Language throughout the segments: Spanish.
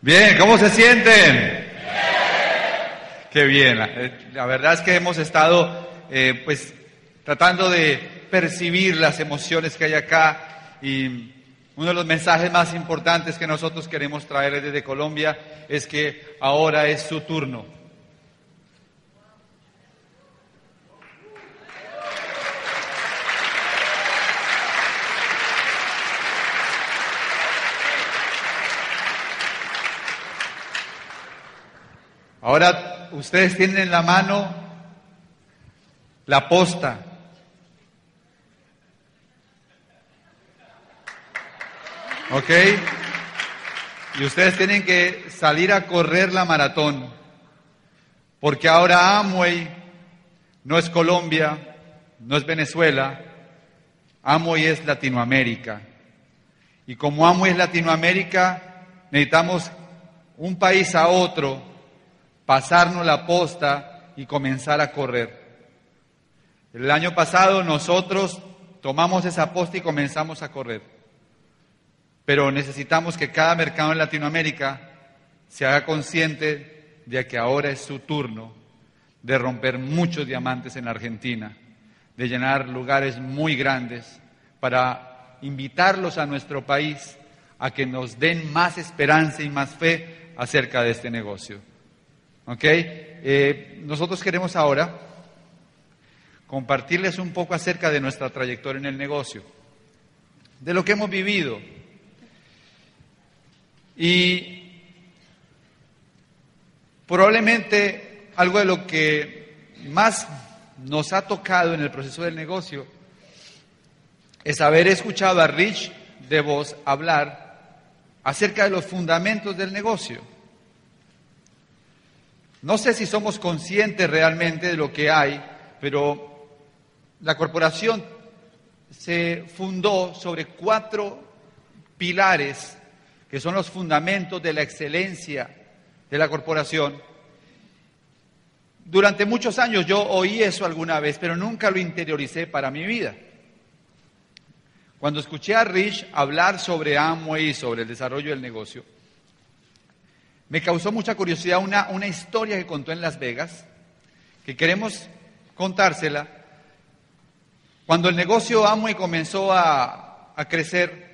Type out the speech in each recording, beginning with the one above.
Bien, ¿cómo se sienten? Qué bien. La, eh, la verdad es que hemos estado, eh, pues, tratando de percibir las emociones que hay acá y uno de los mensajes más importantes que nosotros queremos traerles desde Colombia es que ahora es su turno. Ahora ustedes tienen en la mano la posta. ¿Ok? Y ustedes tienen que salir a correr la maratón. Porque ahora Amway no es Colombia, no es Venezuela, Amway es Latinoamérica. Y como Amway es Latinoamérica, necesitamos un país a otro pasarnos la posta y comenzar a correr. El año pasado nosotros tomamos esa posta y comenzamos a correr. Pero necesitamos que cada mercado en Latinoamérica se haga consciente de que ahora es su turno de romper muchos diamantes en Argentina, de llenar lugares muy grandes para invitarlos a nuestro país a que nos den más esperanza y más fe acerca de este negocio. ¿Ok? Eh, nosotros queremos ahora compartirles un poco acerca de nuestra trayectoria en el negocio, de lo que hemos vivido. Y probablemente algo de lo que más nos ha tocado en el proceso del negocio es haber escuchado a Rich de Vos hablar acerca de los fundamentos del negocio. No sé si somos conscientes realmente de lo que hay, pero la corporación se fundó sobre cuatro pilares que son los fundamentos de la excelencia de la corporación. Durante muchos años yo oí eso alguna vez, pero nunca lo interioricé para mi vida. Cuando escuché a Rich hablar sobre Amway y sobre el desarrollo del negocio, me causó mucha curiosidad una, una historia que contó en Las Vegas, que queremos contársela. Cuando el negocio Amway comenzó a, a crecer,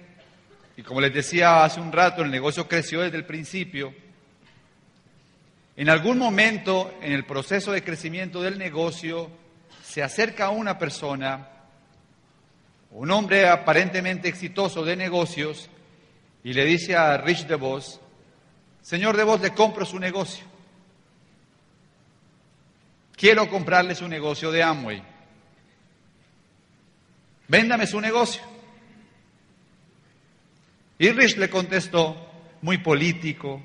y como les decía hace un rato, el negocio creció desde el principio, en algún momento en el proceso de crecimiento del negocio se acerca una persona, un hombre aparentemente exitoso de negocios, y le dice a Rich DeVos, Señor de vos, le compro su negocio. Quiero comprarle su negocio de Amway. Véndame su negocio. Y Rich le contestó, muy político,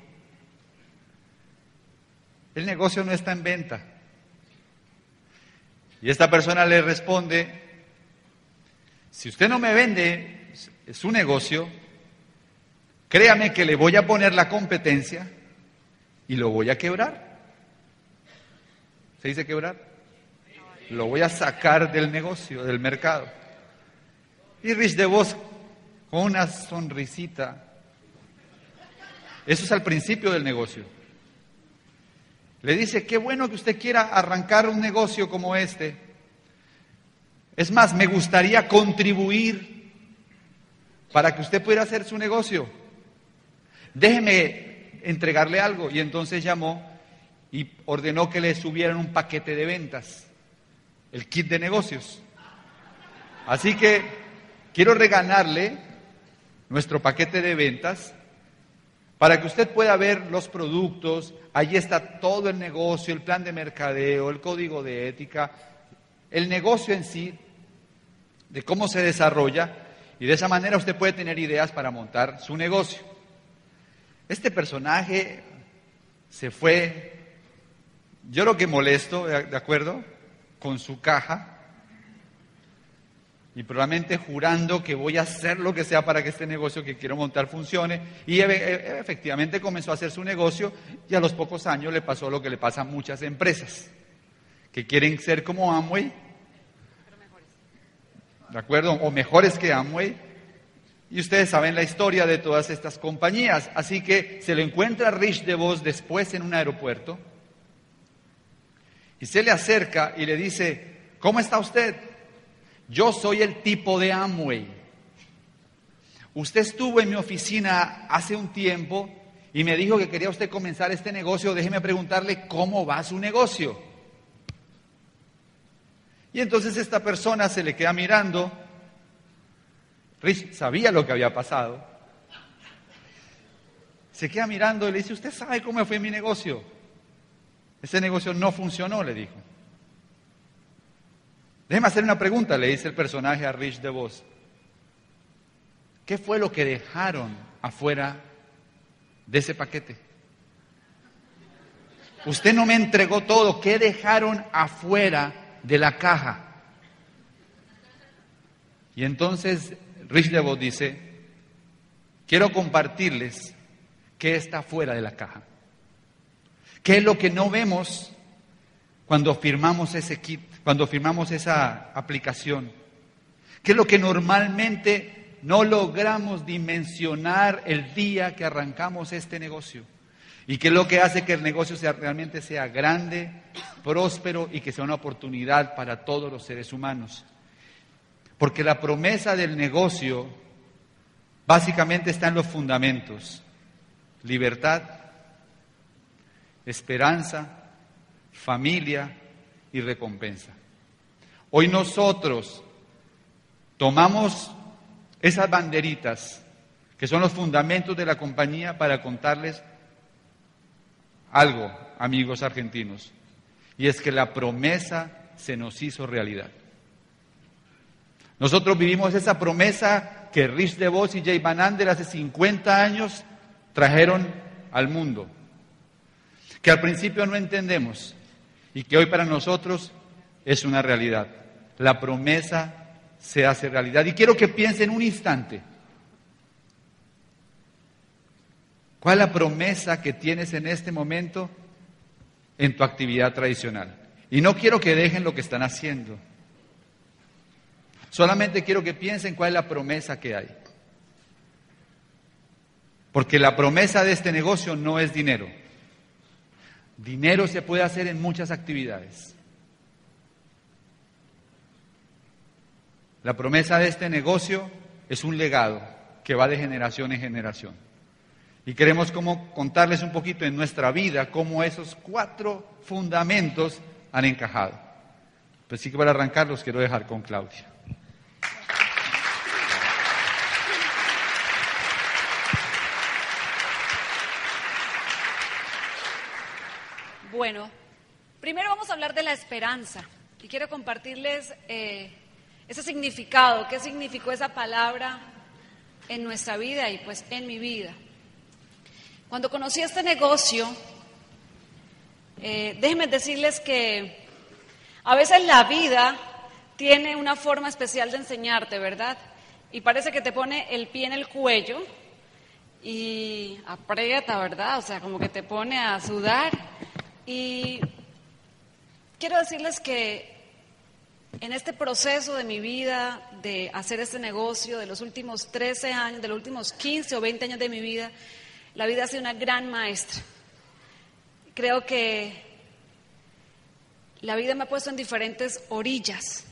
el negocio no está en venta. Y esta persona le responde, si usted no me vende su negocio, Créame que le voy a poner la competencia y lo voy a quebrar. ¿Se dice quebrar? Lo voy a sacar del negocio, del mercado. Y Rich DeVos, con una sonrisita, eso es al principio del negocio. Le dice, qué bueno que usted quiera arrancar un negocio como este. Es más, me gustaría contribuir para que usted pueda hacer su negocio déjeme entregarle algo. Y entonces llamó y ordenó que le subieran un paquete de ventas, el kit de negocios. Así que quiero regalarle nuestro paquete de ventas para que usted pueda ver los productos. Allí está todo el negocio, el plan de mercadeo, el código de ética, el negocio en sí, de cómo se desarrolla. Y de esa manera usted puede tener ideas para montar su negocio. Este personaje se fue, yo lo que molesto, ¿de acuerdo? Con su caja y probablemente jurando que voy a hacer lo que sea para que este negocio que quiero montar funcione. Y e, efectivamente comenzó a hacer su negocio y a los pocos años le pasó lo que le pasa a muchas empresas, que quieren ser como Amway, ¿de acuerdo? O mejores que Amway, Y ustedes saben la historia de todas estas compañías. Así que se lo encuentra Rich DeVos después en un aeropuerto. Y se le acerca y le dice, ¿cómo está usted? Yo soy el tipo de Amway. Usted estuvo en mi oficina hace un tiempo y me dijo que quería usted comenzar este negocio. Déjeme preguntarle cómo va su negocio. Y entonces esta persona se le queda mirando Rich sabía lo que había pasado. Se queda mirando y le dice, ¿usted sabe cómo fue mi negocio? Ese negocio no funcionó, le dijo. Déjeme hacer una pregunta, le dice el personaje a Rich DeVos. ¿Qué fue lo que dejaron afuera de ese paquete? Usted no me entregó todo. ¿Qué dejaron afuera de la caja? Y entonces Rich DeVos dice, quiero compartirles qué está fuera de la caja. ¿Qué es lo que no vemos cuando firmamos ese kit, cuando firmamos esa aplicación? ¿Qué es lo que normalmente no logramos dimensionar el día que arrancamos este negocio? ¿Y qué es lo que hace que el negocio sea, realmente sea grande, próspero y que sea una oportunidad para todos los seres humanos? Porque la promesa del negocio básicamente está en los fundamentos. Libertad, esperanza, familia y recompensa. Hoy nosotros tomamos esas banderitas que son los fundamentos de la compañía para contarles algo, amigos argentinos, y es que la promesa se nos hizo realidad. Nosotros vivimos esa promesa que Rich DeVos y Jay Van Ander hace 50 años trajeron al mundo, que al principio no entendemos y que hoy para nosotros es una realidad. La promesa se hace realidad. Y quiero que piensen un instante. ¿Cuál es la promesa que tienes en este momento en tu actividad tradicional? Y no quiero que dejen lo que están haciendo. Solamente quiero que piensen cuál es la promesa que hay. Porque la promesa de este negocio no es dinero. Dinero se puede hacer en muchas actividades. La promesa de este negocio es un legado que va de generación en generación. Y queremos contarles un poquito en nuestra vida cómo esos cuatro fundamentos han encajado. Pues sí que para arrancar los quiero dejar con Claudia. Bueno, primero vamos a hablar de la esperanza y quiero compartirles eh, ese significado, qué significó esa palabra en nuestra vida y pues en mi vida. Cuando conocí este negocio, eh, déjenme decirles que a veces la vida tiene una forma especial de enseñarte, ¿verdad? Y parece que te pone el pie en el cuello y aprieta, ¿verdad? O sea, como que te pone a sudar y quiero decirles que en este proceso de mi vida, de hacer este negocio, de los últimos 13 años, de los últimos 15 o 20 años de mi vida, la vida ha sido una gran maestra. Creo que la vida me ha puesto en diferentes orillas,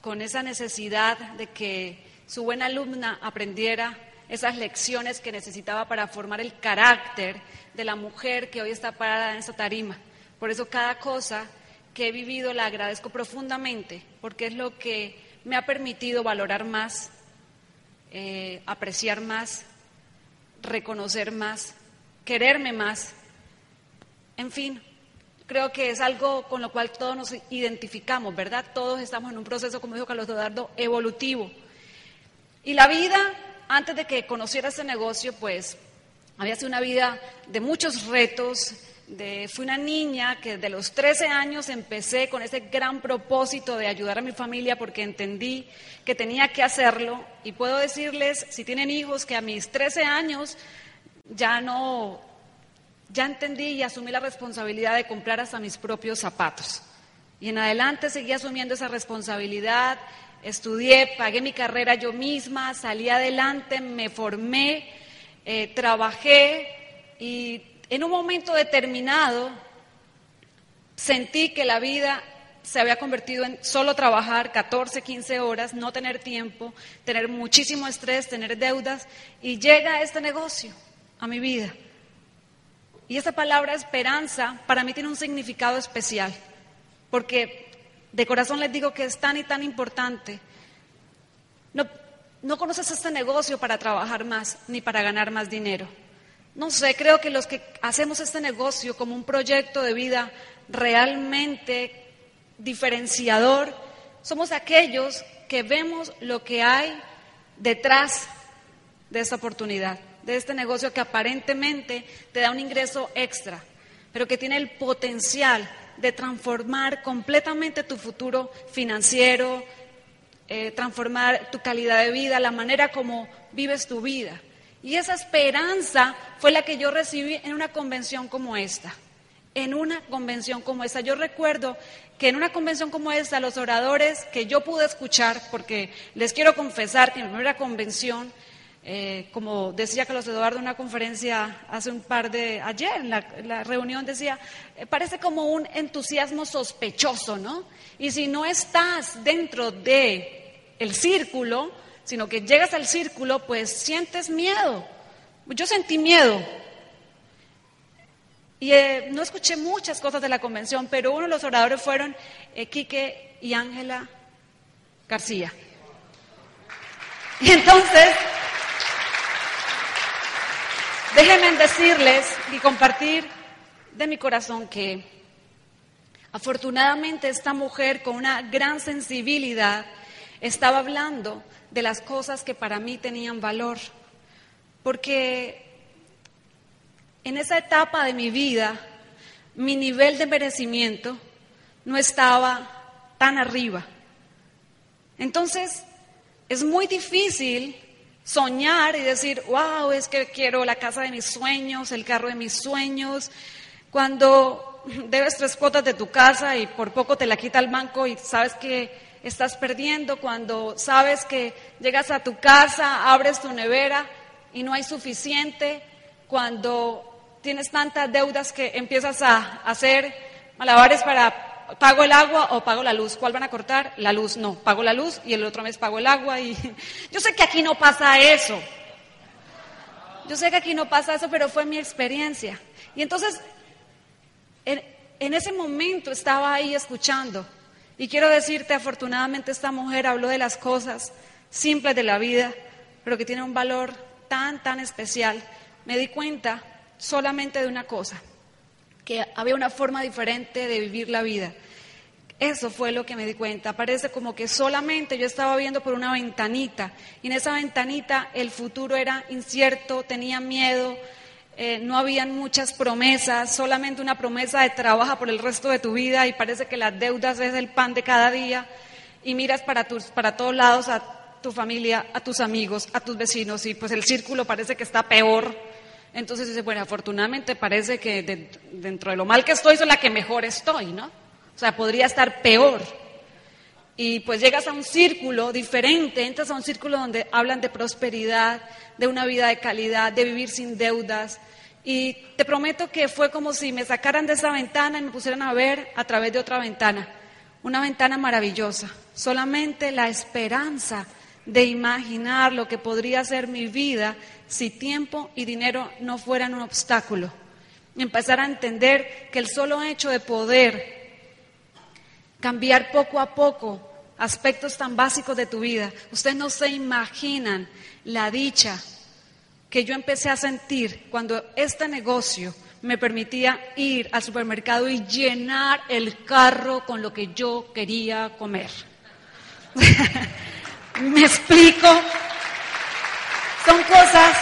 con esa necesidad de que su buena alumna aprendiera esas lecciones que necesitaba para formar el carácter de la mujer que hoy está parada en esta tarima. Por eso cada cosa que he vivido la agradezco profundamente, porque es lo que me ha permitido valorar más, eh, apreciar más, reconocer más, quererme más. En fin, creo que es algo con lo cual todos nos identificamos, ¿verdad? Todos estamos en un proceso, como dijo Carlos Eduardo, evolutivo. Y la vida antes de que conociera este negocio, pues había sido una vida de muchos retos. De, fui una niña que desde los 13 años empecé con ese gran propósito de ayudar a mi familia porque entendí que tenía que hacerlo. Y puedo decirles, si tienen hijos, que a mis 13 años ya no, ya entendí y asumí la responsabilidad de comprar hasta mis propios zapatos. Y en adelante seguí asumiendo esa responsabilidad estudié, pagué mi carrera yo misma, salí adelante, me formé, eh, trabajé y en un momento determinado sentí que la vida se había convertido en solo trabajar 14, 15 horas, no tener tiempo, tener muchísimo estrés, tener deudas, y llega este negocio a mi vida. Y esa palabra esperanza para mí tiene un significado especial, porque de corazón les digo que es tan y tan importante. No, no conoces este negocio para trabajar más ni para ganar más dinero. No sé, creo que los que hacemos este negocio como un proyecto de vida realmente diferenciador somos aquellos que vemos lo que hay detrás de esta oportunidad, de este negocio que aparentemente te da un ingreso extra, pero que tiene el potencial de transformar completamente tu futuro financiero, eh, transformar tu calidad de vida, la manera como vives tu vida. Y esa esperanza fue la que yo recibí en una convención como esta. En una convención como esta. Yo recuerdo que en una convención como esta, los oradores que yo pude escuchar, porque les quiero confesar que en mi primera convención, eh, como decía Carlos Eduardo en una conferencia hace un par de, ayer en la, reunión decía, eh, parece como un entusiasmo sospechoso, ¿no? Y si no estás dentro de el círculo, sino que llegas al círculo, pues sientes miedo. Yo sentí miedo, y eh, no escuché muchas cosas de la convención, pero uno de los oradores fueron eh, Quique y Ángela García. Y entonces, déjenme decirles y compartir de mi corazón que afortunadamente esta mujer con una gran sensibilidad estaba hablando de las cosas que para mí tenían valor. Porque en esa etapa de mi vida, mi nivel de merecimiento no estaba tan arriba. Entonces, es muy difícil soñar y decir, wow, es que quiero la casa de mis sueños, el carro de mis sueños, cuando debes tres cuotas de tu casa y por poco te la quita el banco y sabes que estás perdiendo, cuando sabes que llegas a tu casa, abres tu nevera y no hay suficiente, cuando tienes tantas deudas que empiezas a hacer malabares para pago el agua o pago la luz. ¿Cuál van a cortar? La luz. No, pago la luz y el otro mes pago el agua. Y yo sé que aquí no pasa eso. Yo sé que aquí no pasa eso, pero fue mi experiencia. Y entonces, en, en ese momento estaba ahí escuchando. Y quiero decirte, afortunadamente esta mujer habló de las cosas simples de la vida, pero que tiene un valor tan, tan especial. Me di cuenta solamente de una cosa, que había una forma diferente de vivir la vida. Eso fue lo que me di cuenta. Parece como que solamente yo estaba viendo por una ventanita y en esa ventanita el futuro era incierto, tenía miedo, eh, no habían muchas promesas, solamente una promesa de trabajo por el resto de tu vida y parece que las deudas es el pan de cada día y miras para, tus, para todos lados a tu familia, a tus amigos, a tus vecinos y pues el círculo parece que está peor entonces dice, bueno, afortunadamente parece que dentro de lo mal que estoy, soy la que mejor estoy, ¿no? O sea, podría estar peor. Y pues llegas a un círculo diferente, entras a un círculo donde hablan de prosperidad, de una vida de calidad, de vivir sin deudas. Y te prometo que fue como si me sacaran de esa ventana y me pusieran a ver a través de otra ventana. Una ventana maravillosa. Solamente la esperanza de imaginar lo que podría ser mi vida si tiempo y dinero no fueran un obstáculo. Empezar a entender que el solo hecho de poder cambiar poco a poco aspectos tan básicos de tu vida, ustedes no se imaginan la dicha que yo empecé a sentir cuando este negocio me permitía ir al supermercado y llenar el carro con lo que yo quería comer. ¿Me explico? Son cosas.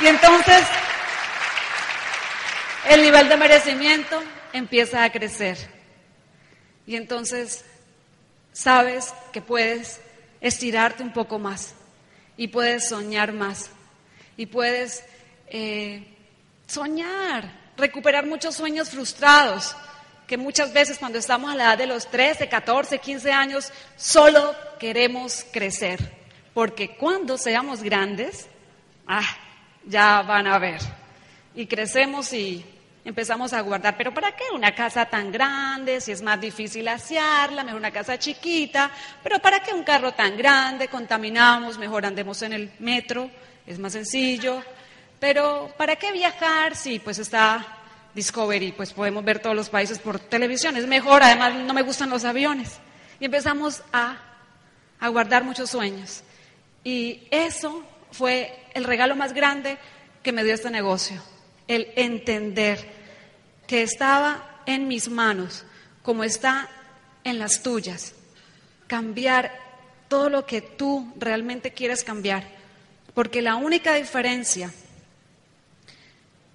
Y entonces el nivel de merecimiento empieza a crecer. Y entonces sabes que puedes estirarte un poco más y puedes soñar más y puedes eh, soñar, recuperar muchos sueños frustrados que muchas veces cuando estamos a la edad de los 13, 14, 15 años, solo queremos crecer, porque cuando seamos grandes, ah, ya van a ver. Y crecemos y empezamos a guardar, pero ¿para qué una casa tan grande? Si es más difícil asearla, mejor una casa chiquita, pero ¿para qué un carro tan grande? Contaminamos, mejor andemos en el metro, es más sencillo. Pero ¿para qué viajar si pues está Discovery, pues podemos ver todos los países por televisión, es mejor, además no me gustan los aviones. Y empezamos a, a guardar muchos sueños. Y eso fue el regalo más grande que me dio este negocio, el entender que estaba en mis manos, como está en las tuyas, cambiar todo lo que tú realmente quieres cambiar, porque la única diferencia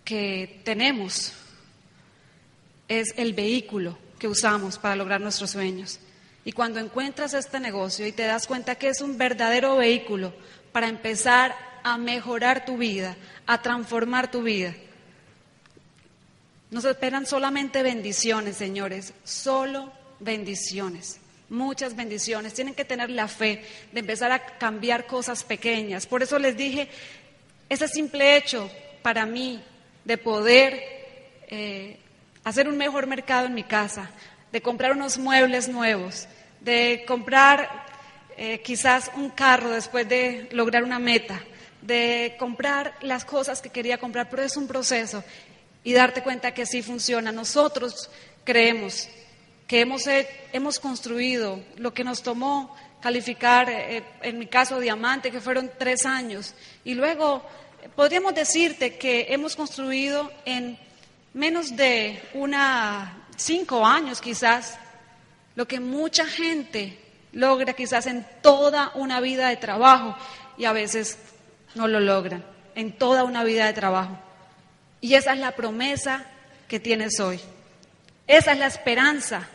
que tenemos es el vehículo que usamos para lograr nuestros sueños. Y cuando encuentras este negocio y te das cuenta que es un verdadero vehículo para empezar a mejorar tu vida, a transformar tu vida, nos esperan solamente bendiciones, señores, solo bendiciones, muchas bendiciones. Tienen que tener la fe de empezar a cambiar cosas pequeñas. Por eso les dije, ese simple hecho para mí de poder eh, hacer un mejor mercado en mi casa, de comprar unos muebles nuevos, de comprar eh, quizás un carro después de lograr una meta, de comprar las cosas que quería comprar, pero es un proceso y darte cuenta que sí funciona. Nosotros creemos que hemos, hemos construido lo que nos tomó calificar, eh, en mi caso, diamante, que fueron tres años, y luego podríamos decirte que hemos construido en menos de una cinco años quizás, lo que mucha gente logra quizás en toda una vida de trabajo y a veces no lo logran, en toda una vida de trabajo. Y esa es la promesa que tienes hoy. Esa es la esperanza.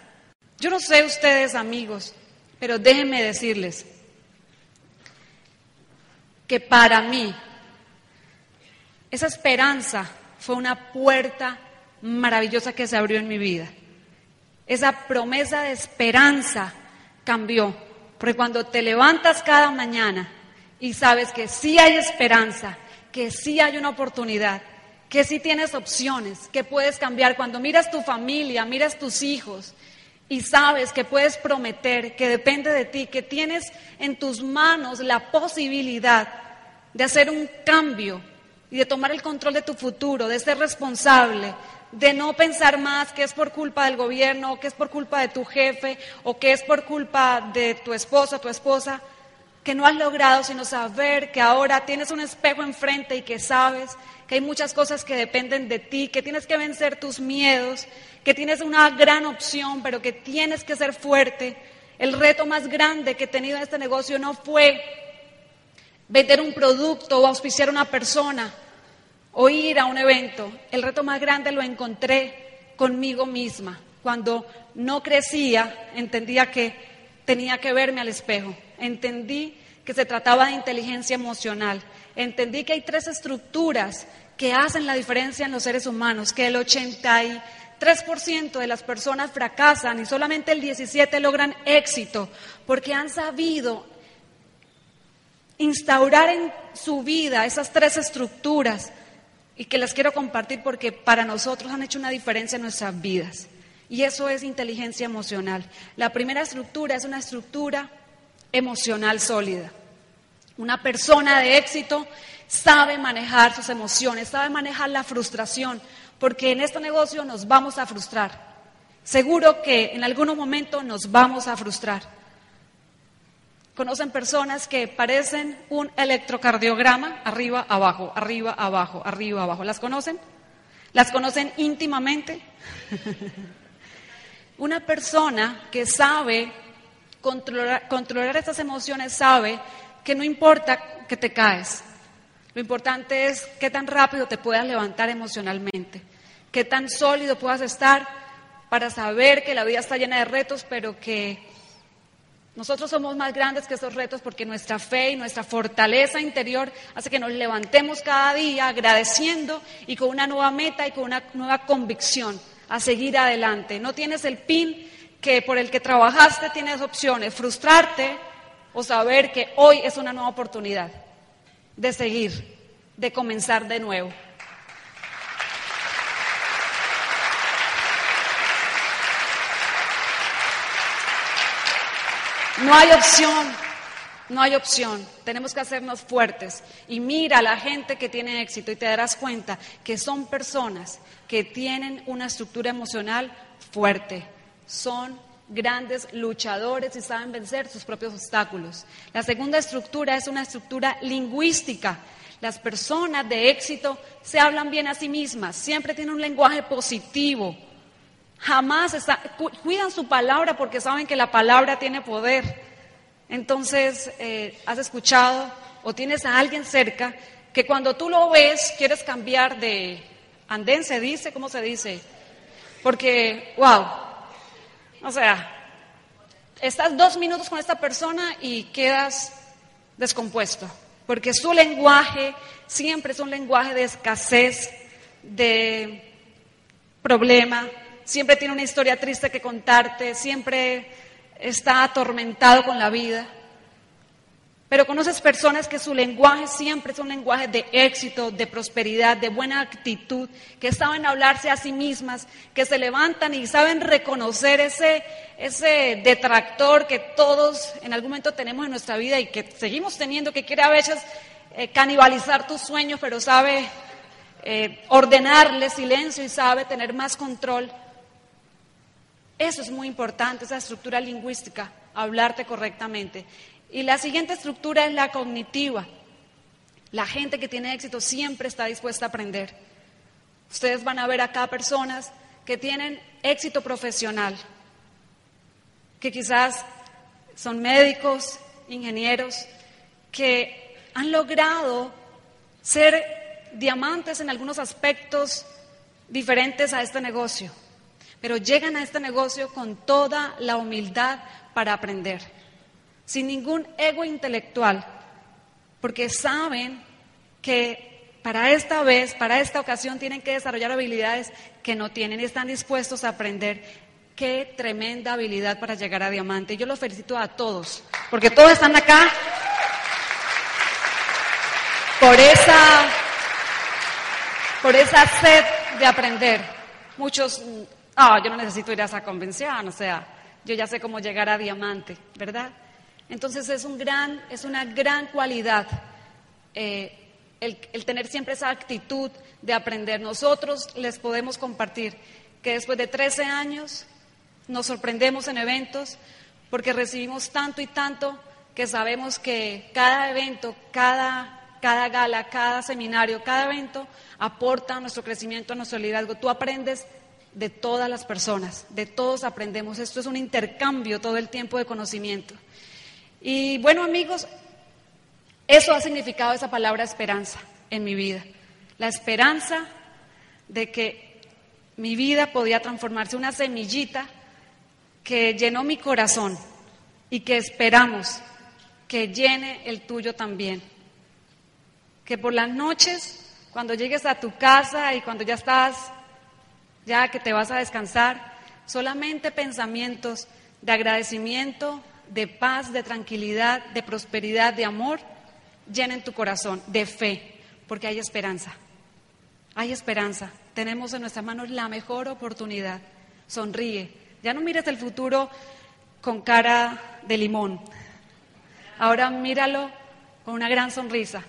Yo no sé ustedes amigos, pero déjenme decirles que para mí esa esperanza fue una puerta maravillosa que se abrió en mi vida. Esa promesa de esperanza cambió, porque cuando te levantas cada mañana y sabes que sí hay esperanza, que sí hay una oportunidad, que sí tienes opciones, que puedes cambiar, cuando miras tu familia, miras tus hijos y sabes que puedes prometer, que depende de ti, que tienes en tus manos la posibilidad de hacer un cambio y de tomar el control de tu futuro, de ser responsable, de no pensar más que es por culpa del gobierno, que es por culpa de tu jefe, o que es por culpa de tu esposa, tu esposa, que no has logrado, sino saber que ahora tienes un espejo enfrente y que sabes que hay muchas cosas que dependen de ti, que tienes que vencer tus miedos, que tienes una gran opción, pero que tienes que ser fuerte. El reto más grande que he tenido en este negocio no fue vender un producto o auspiciar a una persona, o ir a un evento, el reto más grande lo encontré conmigo misma. Cuando no crecía, entendía que tenía que verme al espejo. Entendí que se trataba de inteligencia emocional. Entendí que hay tres estructuras que hacen la diferencia en los seres humanos, que el 83% de las personas fracasan y solamente el 17% logran éxito, porque han sabido instaurar en su vida esas tres estructuras y que las quiero compartir porque para nosotros han hecho una diferencia en nuestras vidas. Y eso es inteligencia emocional. La primera estructura es una estructura emocional sólida. Una persona de éxito sabe manejar sus emociones, sabe manejar la frustración, porque en este negocio nos vamos a frustrar. Seguro que en algún momento nos vamos a frustrar. Conocen personas que parecen un electrocardiograma, arriba, abajo, arriba, abajo, arriba, abajo. ¿Las conocen? ¿Las conocen íntimamente? Una persona que sabe controlar, controlar estas emociones sabe que no importa que te caes. Lo importante es qué tan rápido te puedas levantar emocionalmente, qué tan sólido puedas estar para saber que la vida está llena de retos, pero que nosotros somos más grandes que esos retos porque nuestra fe y nuestra fortaleza interior hace que nos levantemos cada día agradeciendo y con una nueva meta y con una nueva convicción a seguir adelante. No tienes el pin que por el que trabajaste, tienes opciones, frustrarte o saber que hoy es una nueva oportunidad de seguir, de comenzar de nuevo. No hay opción, no hay opción. Tenemos que hacernos fuertes. Y mira a la gente que tiene éxito y te darás cuenta que son personas que tienen una estructura emocional fuerte. Son grandes luchadores y saben vencer sus propios obstáculos. La segunda estructura es una estructura lingüística. Las personas de éxito se hablan bien a sí mismas, siempre tienen un lenguaje positivo. Jamás cuidan su palabra porque saben que la palabra tiene poder. Entonces, eh, has escuchado o tienes a alguien cerca que cuando tú lo ves quieres cambiar de andén, se dice, ¿cómo se dice? Porque, wow, o sea, estás dos minutos con esta persona y quedas descompuesto, porque su lenguaje siempre es un lenguaje de escasez, de problema, siempre tiene una historia triste que contarte, siempre está atormentado con la vida. Pero conoces personas que su lenguaje siempre es un lenguaje de éxito, de prosperidad, de buena actitud, que saben hablarse a sí mismas, que se levantan y saben reconocer ese, ese detractor que todos en algún momento tenemos en nuestra vida y que seguimos teniendo, que quiere a veces eh, canibalizar tus sueños, pero sabe eh, ordenarle silencio y sabe tener más control. Eso es muy importante, esa estructura lingüística, hablarte correctamente. Y la siguiente estructura es la cognitiva. La gente que tiene éxito siempre está dispuesta a aprender. Ustedes van a ver acá personas que tienen éxito profesional, que quizás son médicos, ingenieros, que han logrado ser diamantes en algunos aspectos diferentes a este negocio, pero llegan a este negocio con toda la humildad para aprender sin ningún ego intelectual, porque saben que para esta vez, para esta ocasión, tienen que desarrollar habilidades que no tienen y están dispuestos a aprender. Qué tremenda habilidad para llegar a diamante. Yo los felicito a todos, porque todos están acá por esa, por esa sed de aprender. Muchos, ah, yo no necesito ir a esa convención, o sea, yo ya sé cómo llegar a diamante, ¿verdad? Entonces es, un gran, es una gran cualidad eh, el, tener siempre esa actitud de aprender. Nosotros les podemos compartir que después de 13 años nos sorprendemos en eventos porque recibimos tanto y tanto que sabemos que cada evento, cada, cada gala, cada seminario, cada evento aporta a nuestro crecimiento, a nuestro liderazgo. Tú aprendes de todas las personas, de todos aprendemos. Esto es un intercambio todo el tiempo de conocimiento. Y bueno amigos, eso ha significado esa palabra esperanza en mi vida. La esperanza de que mi vida podía transformarse una semillita que llenó mi corazón y que esperamos que llene el tuyo también. Que por las noches, cuando llegues a tu casa y cuando ya estás, ya que te vas a descansar, solamente pensamientos de agradecimiento, de paz, de tranquilidad, de prosperidad, de amor, llenen tu corazón, de fe, porque hay esperanza. Hay esperanza. Tenemos en nuestras manos la mejor oportunidad. Sonríe. Ya no mires el futuro con cara de limón. Ahora míralo con una gran sonrisa,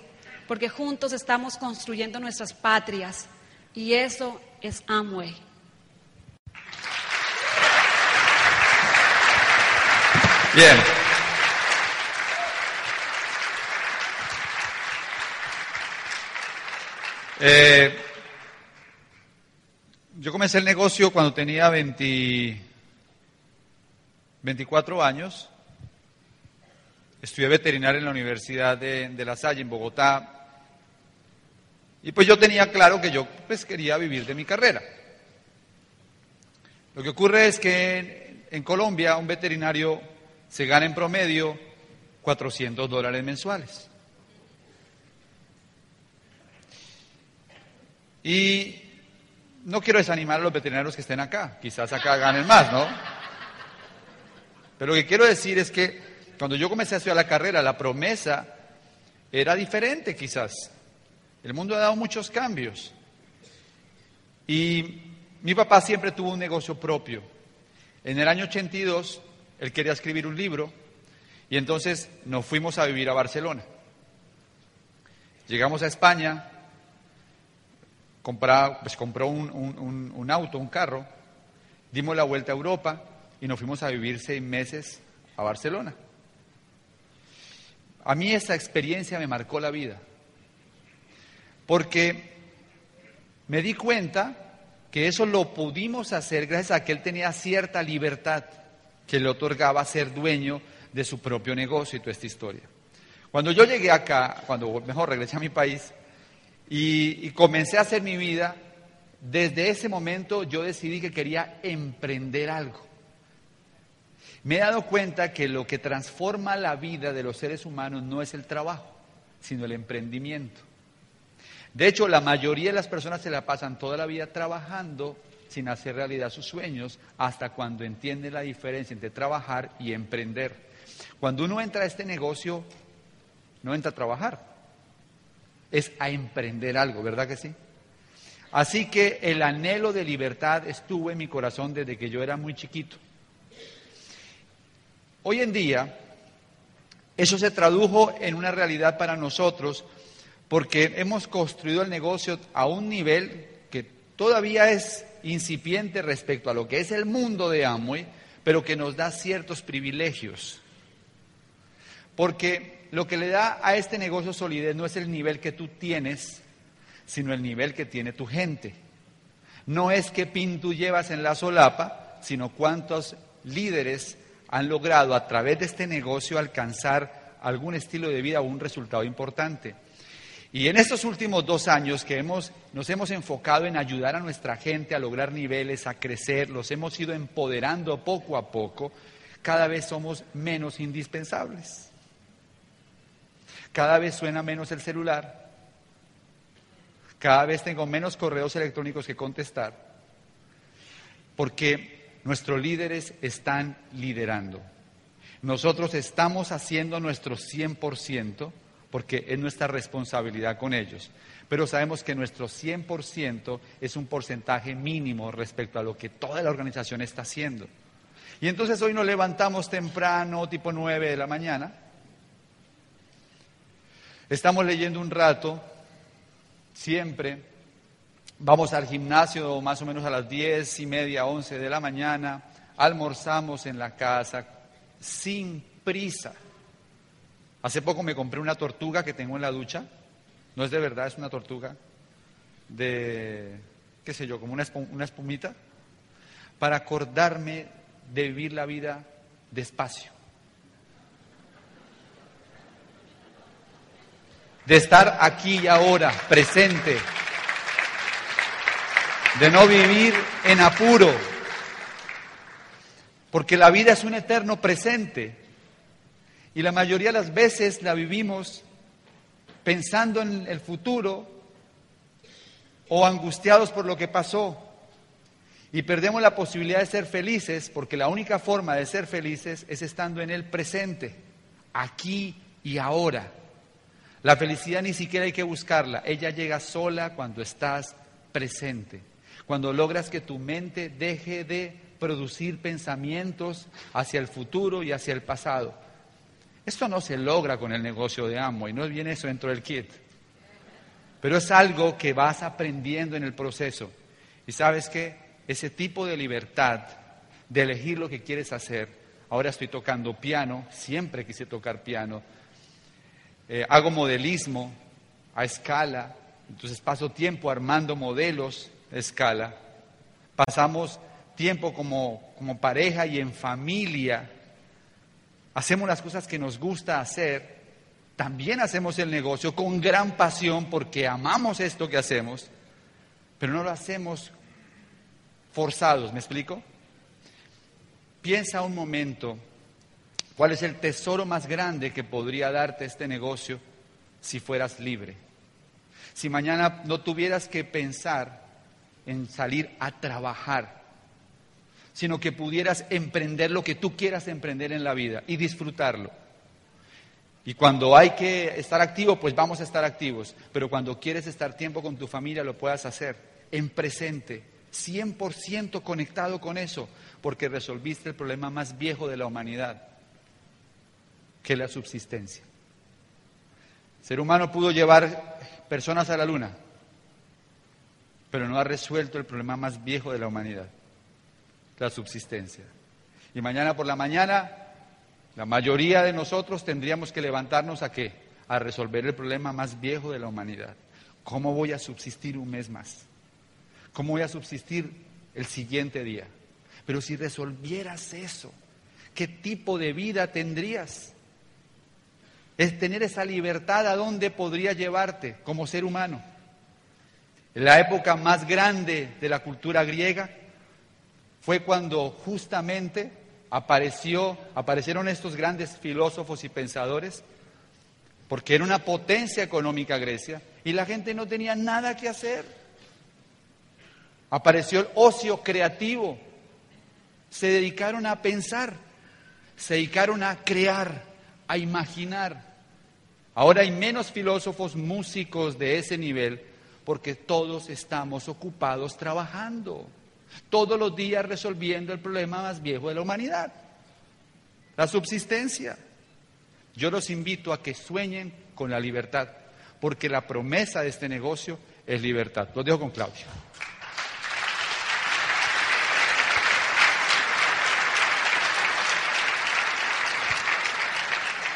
porque juntos estamos construyendo nuestras patrias y eso es Amway. Bien. Eh, yo comencé el negocio cuando tenía 24 años. Estudié veterinaria en la Universidad de, La Salle, en Bogotá. Y pues yo tenía claro que yo pues, quería vivir de mi carrera. Lo que ocurre es que en Colombia un veterinario se gana en promedio 400 dólares mensuales. Y no quiero desanimar a los veterinarios que estén acá, quizás acá ganen más, ¿no? Pero lo que quiero decir es que cuando yo comencé a estudiar la carrera, la promesa era diferente quizás. El mundo ha dado muchos cambios. Y mi papá siempre tuvo un negocio propio. En el año 82, él quería escribir un libro y entonces nos fuimos a vivir a Barcelona. Llegamos a España, pues compró un, un auto, un carro, dimos la vuelta a Europa y nos fuimos a vivir seis meses a Barcelona. A mí esa experiencia me marcó la vida, porque me di cuenta que eso lo pudimos hacer gracias a que él tenía cierta libertad que le otorgaba ser dueño de su propio negocio y toda esta historia. Cuando yo llegué acá, cuando mejor regresé a mi país y, y comencé a hacer mi vida, desde ese momento yo decidí que quería emprender algo. Me he dado cuenta que lo que transforma la vida de los seres humanos no es el trabajo, sino el emprendimiento. De hecho, la mayoría de las personas se la pasan toda la vida trabajando sin hacer realidad sus sueños hasta cuando entienden la diferencia entre trabajar y emprender. Cuando uno entra a este negocio, no entra a trabajar, es a emprender algo, ¿verdad que sí? Así que el anhelo de libertad estuvo en mi corazón desde que yo era muy chiquito. Hoy en día, eso se tradujo en una realidad para nosotros porque hemos construido el negocio a un nivel que todavía es incipiente respecto a lo que es el mundo de Amway, pero que nos da ciertos privilegios. Porque lo que le da a este negocio solidez no es el nivel que tú tienes, sino el nivel que tiene tu gente. No es qué pin tú llevas en la solapa, sino cuántos líderes han logrado a través de este negocio alcanzar algún estilo de vida o un resultado importante. Y en estos últimos dos años que hemos, nos hemos enfocado en ayudar a nuestra gente a lograr niveles, a crecer, los hemos ido empoderando poco a poco, cada vez somos menos indispensables. Cada vez suena menos el celular, cada vez tengo menos correos electrónicos que contestar, porque nuestros líderes están liderando. Nosotros estamos haciendo nuestro 100% porque es nuestra responsabilidad con ellos. Pero sabemos que nuestro 100% es un porcentaje mínimo respecto a lo que toda la organización está haciendo. Y entonces hoy nos levantamos temprano, tipo 9 de la mañana. Estamos leyendo un rato, siempre. Vamos al gimnasio más o menos a las 10 y media, 11 de la mañana. Almorzamos en la casa sin prisa. Hace poco me compré una tortuga que tengo en la ducha. No es de verdad, es una tortuga de, qué sé yo, como una, espumita, para acordarme de vivir la vida despacio. De estar aquí y ahora, presente. De no vivir en apuro. Porque la vida es un eterno presente. Y la mayoría de las veces la vivimos pensando en el futuro o angustiados por lo que pasó. Y perdemos la posibilidad de ser felices porque la única forma de ser felices es estando en el presente, aquí y ahora. La felicidad ni siquiera hay que buscarla, ella llega sola cuando estás presente, cuando logras que tu mente deje de producir pensamientos hacia el futuro y hacia el pasado esto no se logra con el negocio de y no viene eso dentro del kit. Pero es algo que vas aprendiendo en el proceso. Y sabes que ese tipo de libertad de elegir lo que quieres hacer, ahora estoy tocando piano, siempre quise tocar piano, eh, hago modelismo a escala, entonces paso tiempo armando modelos a escala, pasamos tiempo como, como pareja y en familia hacemos las cosas que nos gusta hacer, también hacemos el negocio con gran pasión porque amamos esto que hacemos, pero no lo hacemos forzados, ¿me explico? Piensa un momento cuál es el tesoro más grande que podría darte este negocio si fueras libre. Si mañana no tuvieras que pensar en salir a trabajar, sino que pudieras emprender lo que tú quieras emprender en la vida y disfrutarlo. Y cuando hay que estar activo, pues vamos a estar activos. Pero cuando quieres estar tiempo con tu familia, lo puedas hacer en presente, 100% conectado con eso, porque resolviste el problema más viejo de la humanidad, que es la subsistencia. El ser humano pudo llevar personas a la luna, pero no ha resuelto el problema más viejo de la humanidad, la subsistencia. Y mañana por la mañana, la mayoría de nosotros tendríamos que levantarnos a qué? A resolver el problema más viejo de la humanidad. ¿Cómo voy a subsistir un mes más? ¿Cómo voy a subsistir el siguiente día? Pero si resolvieras eso, ¿qué tipo de vida tendrías? Es tener esa libertad a dónde podría llevarte como ser humano. En la época más grande de la cultura griega fue cuando justamente apareció, aparecieron estos grandes filósofos y pensadores, porque era una potencia económica Grecia y la gente no tenía nada que hacer. Apareció el ocio creativo, se dedicaron a pensar, se dedicaron a crear, a imaginar. Ahora hay menos filósofos, músicos de ese nivel, porque todos estamos ocupados trabajando, todos los días resolviendo el problema más viejo de la humanidad, la subsistencia. Yo los invito a que sueñen con la libertad, porque la promesa de este negocio es libertad. Los dejo con Claudio.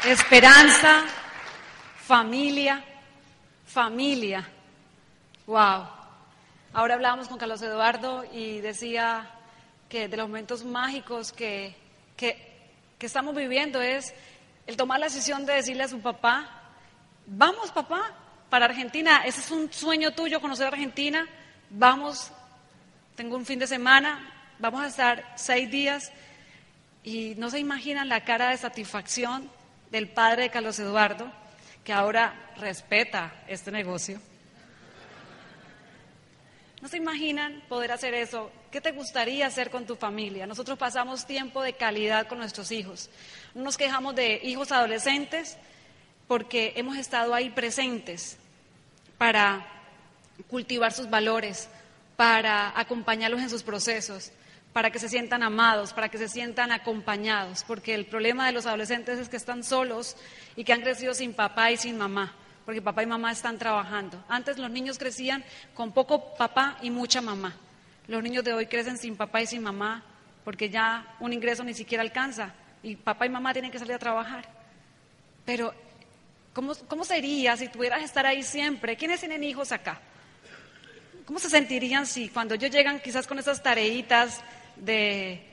Esperanza, familia, familia. Wow. Ahora hablábamos con Carlos Eduardo y decía que de los momentos mágicos que, que, estamos viviendo es el tomar la decisión de decirle a su papá, vamos papá, para Argentina, ese es un sueño tuyo conocer Argentina, vamos, tengo un fin de semana, vamos a estar seis días. Y no se imaginan la cara de satisfacción del padre de Carlos Eduardo, que ahora respeta este negocio ¿No se imaginan poder hacer eso? ¿Qué te gustaría hacer con tu familia? Nosotros pasamos tiempo de calidad con nuestros hijos. No nos quejamos de hijos adolescentes porque hemos estado ahí presentes para cultivar sus valores, para acompañarlos en sus procesos, para que se sientan amados, para que se sientan acompañados, porque el problema de los adolescentes es que están solos y que han crecido sin papá y sin mamá porque papá y mamá están trabajando. Antes los niños crecían con poco papá y mucha mamá. Los niños de hoy crecen sin papá y sin mamá porque ya un ingreso ni siquiera alcanza y papá y mamá tienen que salir a trabajar. Pero, ¿cómo, cómo sería si tuvieras que estar ahí siempre? ¿Quiénes tienen hijos acá? ¿Cómo se sentirían si cuando ellos llegan quizás con esas tareitas de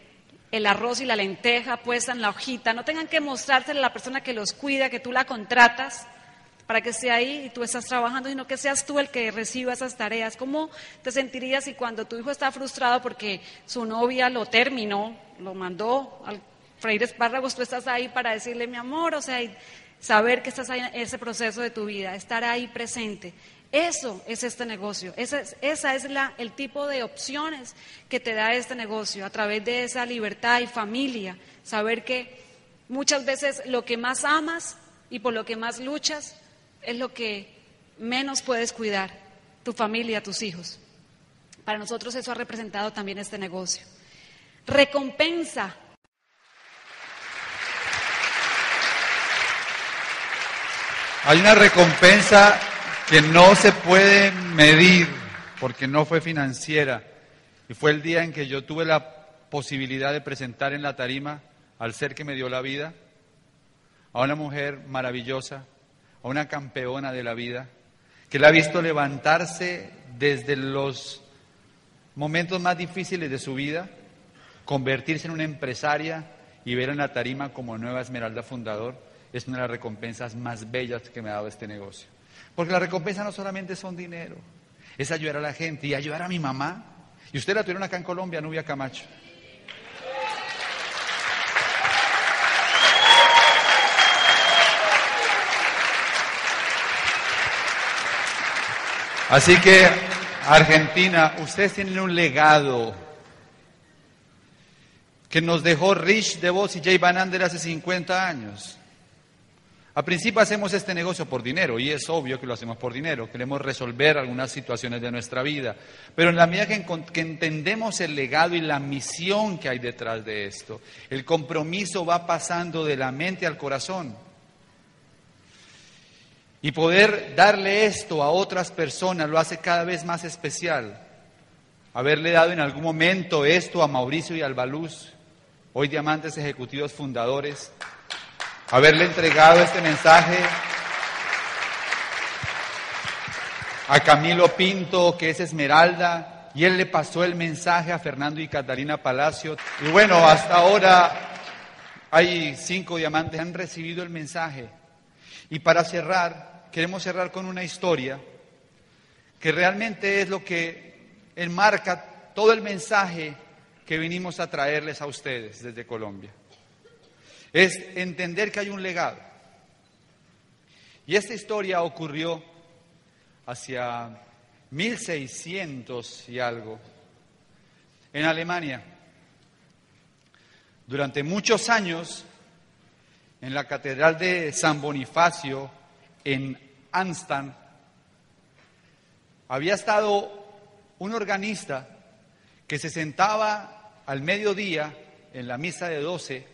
el arroz y la lenteja puesta en la hojita, no tengan que mostrárselo a la persona que los cuida, que tú la contratas? Para que esté ahí y tú estás trabajando, sino que seas tú el que reciba esas tareas. ¿Cómo te sentirías si cuando tu hijo está frustrado porque su novia lo terminó, lo mandó al freír espárragos, tú estás ahí para decirle mi amor, o sea, saber que estás ahí en ese proceso de tu vida, estar ahí presente. Eso es este negocio, esa es, esa es la, el tipo de opciones que te da este negocio a través de esa libertad y familia, saber que muchas veces lo que más amas y por lo que más luchas es lo que menos puedes cuidar, tu familia, tus hijos. Para nosotros eso ha representado también este negocio. Recompensa. Hay una recompensa que no se puede medir porque no fue financiera. Y fue el día en que yo tuve la posibilidad de presentar en la tarima al ser que me dio la vida, a una mujer maravillosa, a una campeona de la vida, que la ha visto levantarse desde los momentos más difíciles de su vida, convertirse en una empresaria y ver en la tarima como nueva Esmeralda Fundador, es una de las recompensas más bellas que me ha dado este negocio. Porque la recompensa no solamente son dinero, es ayudar a la gente y ayudar a mi mamá. Y usted la tuvieron acá en Colombia, Nubia Camacho. Así que Argentina, ustedes tienen un legado que nos dejó Rich DeVos y Jay Van Ander hace 50 años. A principio hacemos este negocio por dinero y es obvio que lo hacemos por dinero, queremos resolver algunas situaciones de nuestra vida, pero en la medida que, que, entendemos el legado y la misión que hay detrás de esto, el compromiso va pasando de la mente al corazón. Y poder darle esto a otras personas lo hace cada vez más especial. Haberle dado en algún momento esto a Mauricio y Albaluz, hoy diamantes ejecutivos fundadores, haberle entregado este mensaje a Camilo Pinto, que es Esmeralda, y él le pasó el mensaje a Fernando y Catalina Palacio. Y bueno, hasta ahora hay cinco diamantes que han recibido el mensaje. Y para cerrar, queremos cerrar con una historia que realmente es lo que enmarca todo el mensaje que vinimos a traerles a ustedes desde Colombia es entender que hay un legado. Y esta historia ocurrió hacia 1600 y algo en Alemania. Durante muchos años, en la Catedral de San Bonifacio, en Anstan, había estado un organista que se sentaba al mediodía en la misa de doce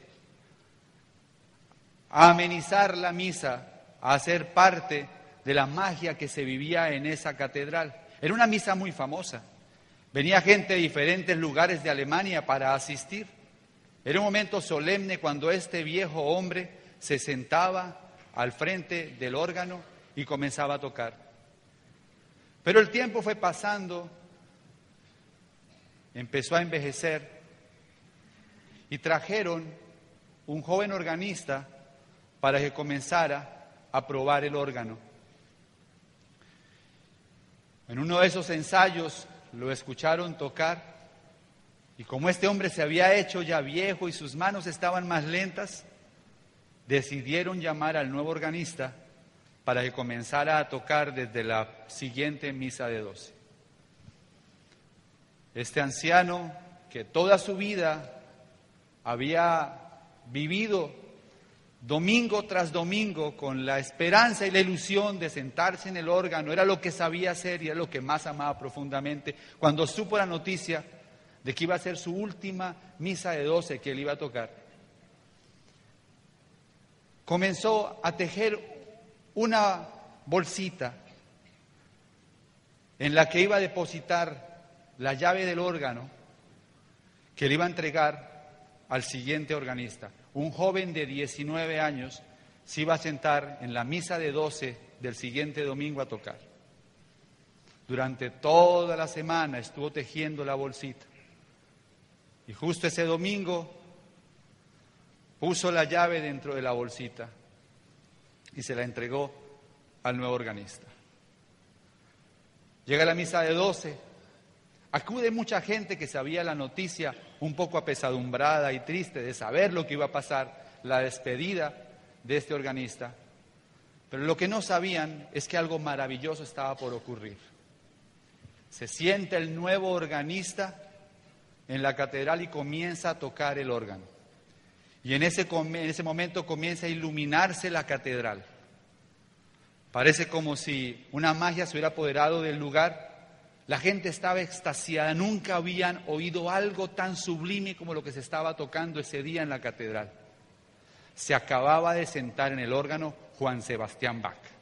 a amenizar la misa, a hacer parte de la magia que se vivía en esa catedral. Era una misa muy famosa. Venía gente de diferentes lugares de Alemania para asistir. Era un momento solemne cuando este viejo hombre se sentaba al frente del órgano y comenzaba a tocar. Pero el tiempo fue pasando, empezó a envejecer y trajeron un joven organista para que comenzara a probar el órgano. En uno de esos ensayos lo escucharon tocar y como este hombre se había hecho ya viejo y sus manos estaban más lentas, decidieron llamar al nuevo organista para que comenzara a tocar desde la siguiente misa de doce. Este anciano que toda su vida había vivido domingo tras domingo con la esperanza y la ilusión de sentarse en el órgano, era lo que sabía hacer y era lo que más amaba profundamente. Cuando supo la noticia de que iba a ser su última misa de doce que él iba a tocar, comenzó a tejer una bolsita en la que iba a depositar la llave del órgano que le iba a entregar al siguiente organista un joven de 19 años se iba a sentar en la misa de 12 del siguiente domingo a tocar. Durante toda la semana estuvo tejiendo la bolsita. Y justo ese domingo puso la llave dentro de la bolsita y se la entregó al nuevo organista. Llega la misa de 12, acude mucha gente que sabía la noticia un poco apesadumbrada y triste de saber lo que iba a pasar, la despedida de este organista. Pero lo que no sabían es que algo maravilloso estaba por ocurrir. Se siente el nuevo organista en la catedral y comienza a tocar el órgano. Y en ese, en ese momento comienza a iluminarse la catedral. Parece como si una magia se hubiera apoderado del lugar la gente estaba extasiada, nunca habían oído algo tan sublime como lo que se estaba tocando ese día en la catedral. Se acababa de sentar en el órgano Juan Sebastián Bach.